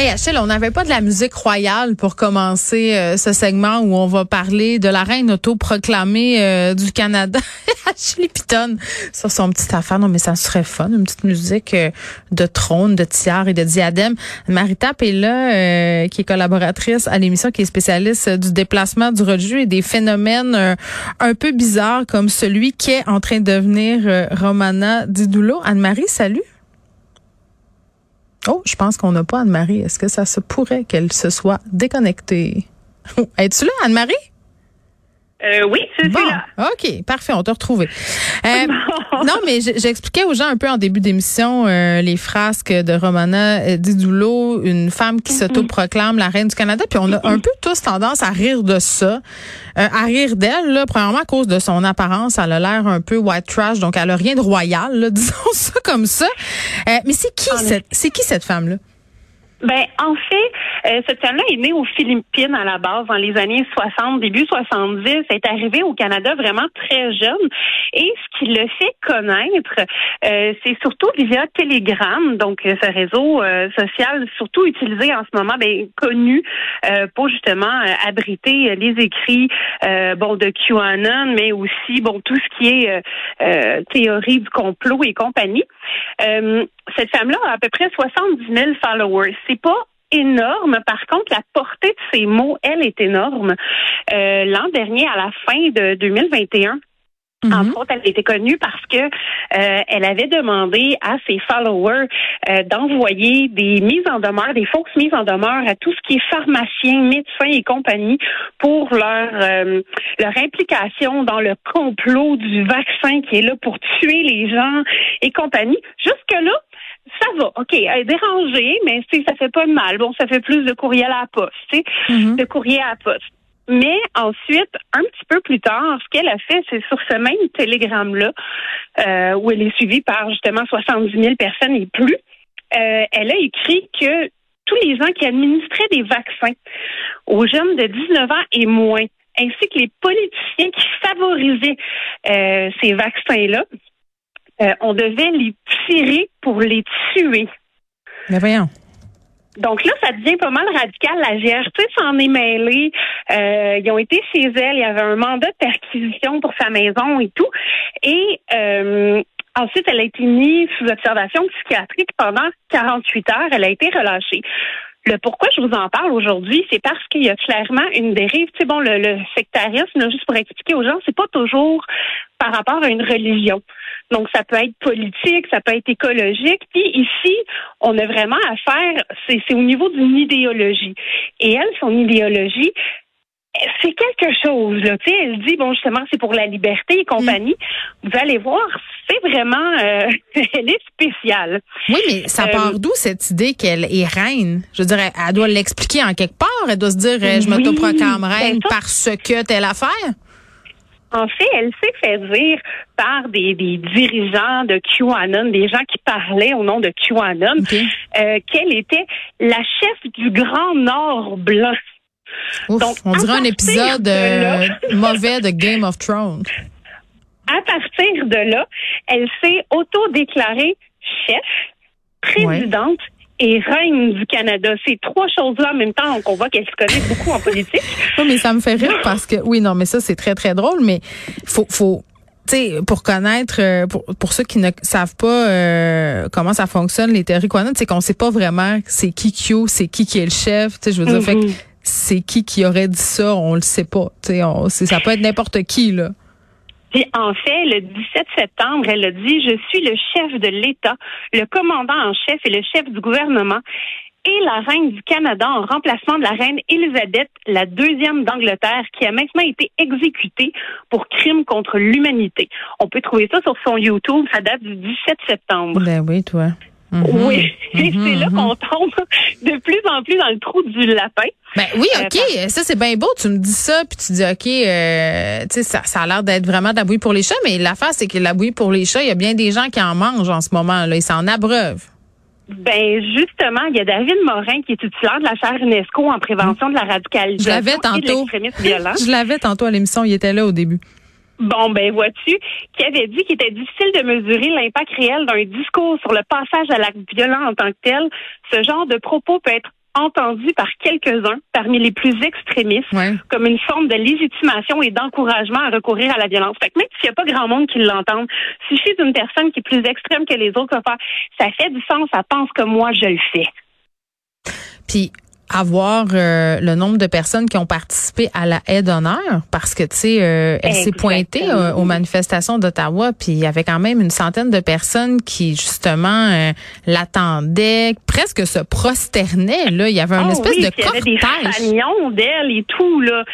Hey Achille, on n'avait pas de la musique royale pour commencer euh, ce segment où on va parler de la reine autoproclamée euh, du Canada, Ashley Piton, sur son petite affaire. Non, mais ça serait fun, une petite musique euh, de trône, de tiare et de diadème. Marita est là, qui est collaboratrice à l'émission, qui est spécialiste du déplacement du religieux et des phénomènes un peu bizarres comme celui qui est en train de devenir Romana Didoulo. Anne-Marie, salut. Oh, je pense qu'on n'a pas Anne-Marie. Est-ce que ça se pourrait qu'elle se soit déconnectée? Es-tu là, Anne-Marie? Euh, oui, c'est bon, OK, parfait, on t'a retrouvé. Euh, non, mais j'expliquais aux gens un peu en début d'émission euh, les frasques de Romana euh, Didoulo, une femme qui mm-hmm. s'autoproclame la reine du Canada, puis on a un peu tous tendance à rire de ça, à rire d'elle, là, premièrement à cause de son apparence, elle a l'air un peu white trash, donc elle a rien de royal, là, disons ça comme ça. mais c'est qui cette, c'est qui cette femme-là? Ben, en fait, euh, cette femme-là est née aux Philippines à la base dans les années 60, début 70. Elle est arrivée au Canada vraiment très jeune. Et ce qui le fait connaître, euh, c'est surtout via Telegram, donc euh, ce réseau social surtout utilisé en ce moment, ben, connu pour justement abriter les écrits bon de QAnon, mais aussi bon tout ce qui est théorie du complot et compagnie cette femme-là a à peu près 70 000 followers. C'est pas énorme. Par contre, la portée de ses mots, elle, est énorme. Euh, L'an dernier, à la fin de 2021, mm-hmm. Entre autres, elle était connue parce que euh, elle avait demandé à ses followers euh, d'envoyer des mises en demeure, des fausses mises en demeure à tout ce qui est pharmacien, médecin et compagnie pour leur euh, leur implication dans le complot du vaccin qui est là pour tuer les gens et compagnie. Jusque là, ça va, OK, elle est dérangée, mais ça fait pas de mal. Bon, ça fait plus de courriel à la poste, tu sais, mm-hmm. de courrier à la poste. Mais ensuite, un petit peu plus tard, ce qu'elle a fait, c'est sur ce même télégramme-là, euh, où elle est suivie par justement 70 000 personnes et plus, euh, elle a écrit que tous les gens qui administraient des vaccins aux jeunes de 19 ans et moins, ainsi que les politiciens qui favorisaient euh, ces vaccins-là, euh, on devait les tirer pour les tuer. Mais voyons. Donc là, ça devient pas mal radical. La GRT s'en est mêlée. Euh, ils ont été chez elle. Il y avait un mandat de perquisition pour sa maison et tout. Et euh, ensuite, elle a été mise sous observation psychiatrique pendant 48 heures. Elle a été relâchée. Le pourquoi je vous en parle aujourd'hui, c'est parce qu'il y a clairement une dérive. Tu sais, bon, le, le sectarisme, juste pour expliquer aux gens, c'est pas toujours par rapport à une religion. Donc, ça peut être politique, ça peut être écologique. Puis ici, on a vraiment à faire, c'est au niveau d'une idéologie. Et elle, son idéologie, c'est quelque chose. Là. Tu sais, elle dit, bon, justement, c'est pour la liberté et compagnie. Mm. Vous allez voir, c'est vraiment, euh, elle est spéciale. Oui, mais ça euh, part d'où cette idée qu'elle est reine? Je veux dire, elle doit l'expliquer en quelque part. Elle doit se dire, euh, je oui, m'autoproclame reine ben parce que telle affaire. En fait, elle s'est fait dire par des, dirigeants de QAnon, des gens qui parlaient au nom de QAnon, qu'elle était la chef du Grand Nord blanc. Donc, on dirait un épisode euh, mauvais de Game of Thrones. À partir de là, elle s'est auto-déclarée chef, présidente et reine du Canada. Ces trois choses-là en même temps, on voit qu'elle se connaît beaucoup en politique. oui, mais ça me fait rire parce que, oui, non, mais ça, c'est très, très drôle, mais faut, faut, sais, pour connaître, euh, pour, pour ceux qui ne savent pas euh, comment ça fonctionne, les théories quantum, c'est qu'on sait pas vraiment c'est qui Q, c'est qui qui est le chef. Je veux dire, fait mm-hmm c'est qui qui aurait dit ça, on le sait pas. On, ça peut être n'importe qui, là. Puis en fait, le 17 septembre, elle a dit Je suis le chef de l'État, le commandant en chef et le chef du gouvernement et la reine du Canada en remplacement de la reine Élisabeth, la deuxième d'Angleterre, qui a maintenant été exécutée pour crime contre l'humanité. On peut trouver ça sur son YouTube, ça date du 17 septembre. Ben oui, toi. Mhm. Oui, c'est mhm, là qu'on tombe de plus en plus dans le trou du lapin. Ben oui, euh, OK, ça c'est bien beau, tu me dis ça, puis tu dis OK, euh, tu sais, ça, ça a l'air d'être vraiment de la bouillie pour les chats, mais l'affaire c'est que la bouillie pour les chats, il y a bien des gens qui en mangent en ce moment, là, ils s'en abreuvent. Ben justement, il y a David Morin qui est titulaire de la chaire UNESCO en prévention de la radicalisation. Je l'avais tantôt. violent. Je l'avais tantôt à l'émission, il était là au début. Bon, ben vois-tu, qui avait dit qu'il était difficile de mesurer l'impact réel d'un discours sur le passage à l'acte violent en tant que tel. Ce genre de propos peut être entendu par quelques-uns parmi les plus extrémistes comme une forme de légitimation et d'encouragement à recourir à la violence. Fait que même s'il n'y a pas grand monde qui l'entende, suffit d'une personne qui est plus extrême que les autres faire ça fait du sens, ça pense que moi je le fais. Puis avoir euh, le nombre de personnes qui ont participé à la haie d'honneur parce que tu sais euh, elle s'est pointée euh, aux manifestations d'Ottawa puis il y avait quand même une centaine de personnes qui justement l'attendaient presque se prosternaient là. Il y avait une oh espèce de cortège il y avait des d'elle et tout là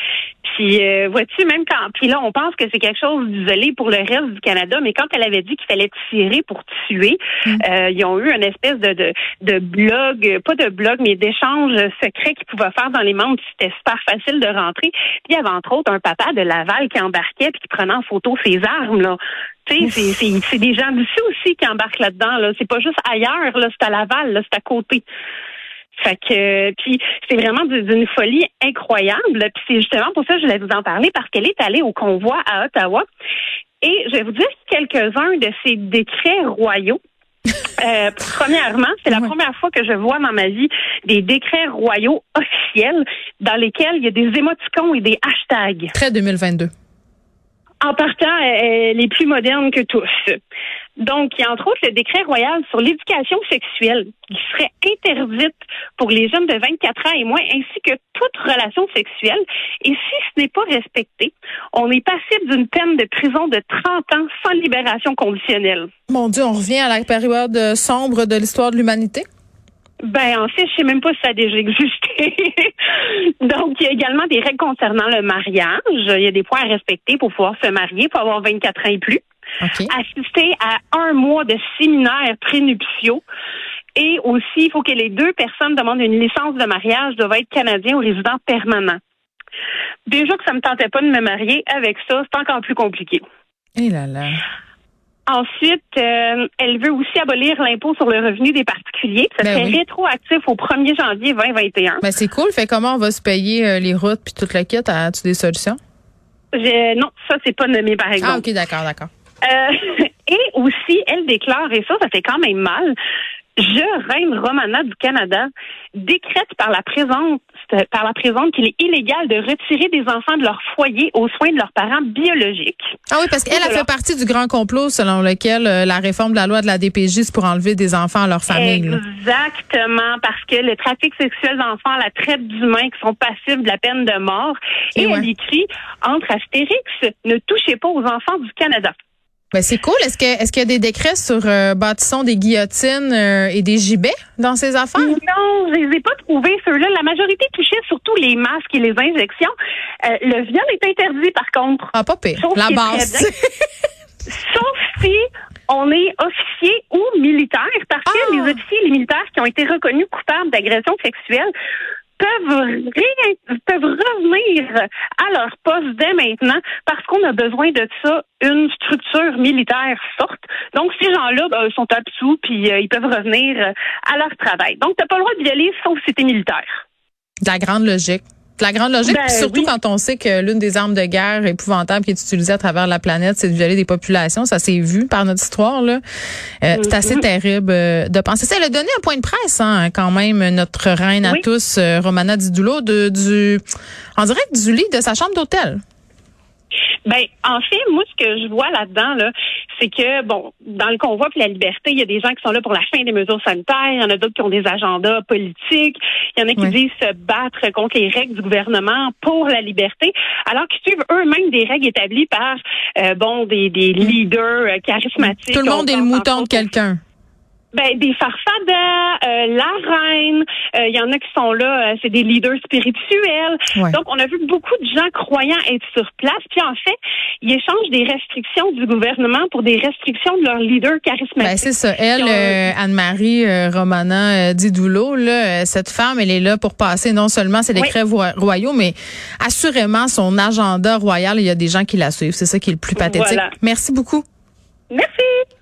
puis euh, vois-tu, même quand puis là, on pense que c'est quelque chose d'isolé pour le reste du Canada, mais quand elle avait dit qu'il fallait tirer pour tuer, mm. euh, ils ont eu une espèce de, de, de blog, pas de blog, mais d'échanges secrets qu'ils pouvaient faire dans les membres. C'était super facile de rentrer. Puis il y avait entre autres un papa de Laval qui embarquait puis qui prenait en photo ses armes là. Tu sais, c'est des gens d'ici aussi qui embarquent là-dedans. Là. C'est pas juste ailleurs, là, c'est à Laval, là, c'est à côté. Fait que puis c'est vraiment d'une folie incroyable. Puis c'est justement pour ça que je voulais vous en parler parce qu'elle est allée au convoi à Ottawa. Et je vais vous dire quelques-uns de ces décrets royaux. Euh, premièrement, c'est la première fois que je vois dans ma vie des décrets royaux officiels dans lesquels il y a des émoticons et des hashtags. Très 2022. En partant, elle est plus moderne que tous. Donc, il y a entre autres le décret royal sur l'éducation sexuelle qui serait interdite pour les jeunes de 24 ans et moins, ainsi que toute relation sexuelle. Et si ce n'est pas respecté, on est passible d'une peine de prison de 30 ans sans libération conditionnelle. Mon Dieu, on revient à la période sombre de l'histoire de l'humanité? Ben, en fait, je sais même pas si ça a déjà existé. Donc, il y a également des règles concernant le mariage. Il y a des points à respecter pour pouvoir se marier, pour avoir 24 ans et plus. Assister à un mois de séminaires prénuptiaux. Et aussi, il faut que les deux personnes demandent une licence de mariage, doivent être canadiens ou résidents permanents. Déjà que ça me tentait pas de me marier, avec ça, c'est encore plus compliqué. Et eh là là. Ensuite, euh, elle veut aussi abolir l'impôt sur le revenu des particuliers. Ça ben serait rétroactif au 1er janvier 2021. Ben c'est cool. Fait comment on va se payer euh, les routes puis toute la kit? As-tu des solutions? non, ça, c'est pas nommé, par exemple. Ah, OK, d'accord, d'accord. Euh, et aussi, elle déclare, et ça, ça fait quand même mal, je, reine Romana du Canada, décrète par la présente par la présente qu'il est illégal de retirer des enfants de leur foyer aux soins de leurs parents biologiques. Ah oui, parce qu'elle a fait partie du grand complot selon lequel euh, la réforme de la loi de la DPJ c'est pour enlever des enfants à leur famille. Exactement, parce que le trafic sexuel d'enfants, la traite d'humains qui sont passibles de la peine de mort. Et, elle écrit entre Astérix, ne touchez pas aux enfants du Canada. Ben c'est cool. Est-ce que est-ce qu'il y a des décrets sur euh, bâtissons des guillotines euh, et des gibets dans ces affaires? Non, je les ai pas trouvés ceux-là. La majorité touchait surtout les masques et les injections. Euh, le viol est interdit par contre. Ah pas pire. La base. Sauf si on est officier ou militaire, parce que ah! les officiers et les militaires qui ont été reconnus coupables d'agression sexuelle peuvent, peuvent revenir à leur poste dès maintenant parce qu'on a besoin de ça, une structure militaire forte. Donc, ces gens-là ben, sont absous puis euh, ils peuvent revenir euh, à leur travail. Donc, tu n'as pas le droit de violer sauf si tu militaire. De la grande logique. La grande logique, ben surtout quand on sait que l'une des armes de guerre épouvantables qui est utilisée à travers la planète, c'est de violer des populations. Ça s'est vu par notre histoire. là. Euh, c'est assez mm-hmm. terrible euh, de penser ça. Elle a donné un point de presse, hein, quand même, notre reine à tous, euh, Romana Didulo, de, du, en direct du lit de sa chambre d'hôtel. Ben, en fait, moi, ce que je vois là-dedans, là, c'est que, bon, dans le convoi pour la liberté, il y a des gens qui sont là pour la fin des mesures sanitaires, il y en a d'autres qui ont des agendas politiques, il y en a qui disent se battre contre les règles du gouvernement pour la liberté, alors qu'ils suivent eux-mêmes des règles établies par, euh, bon, des, des leaders euh, charismatiques. Tout le monde est le mouton de quelqu'un. Ben, des farfadas, euh, la reine, il euh, y en a qui sont là, euh, c'est des leaders spirituels. Donc, on a vu beaucoup de gens croyants être sur place. Puis, en fait, ils échangent des restrictions du gouvernement pour des restrictions de leurs leaders charismatiques. Ben, c'est ça. Elle, Anne-Marie Romana Didoulo, là, cette femme, elle est là pour passer non seulement ses décrets royaux, mais assurément son agenda royal. Il y a des gens qui la suivent. C'est ça qui est le plus pathétique. Merci beaucoup. Merci.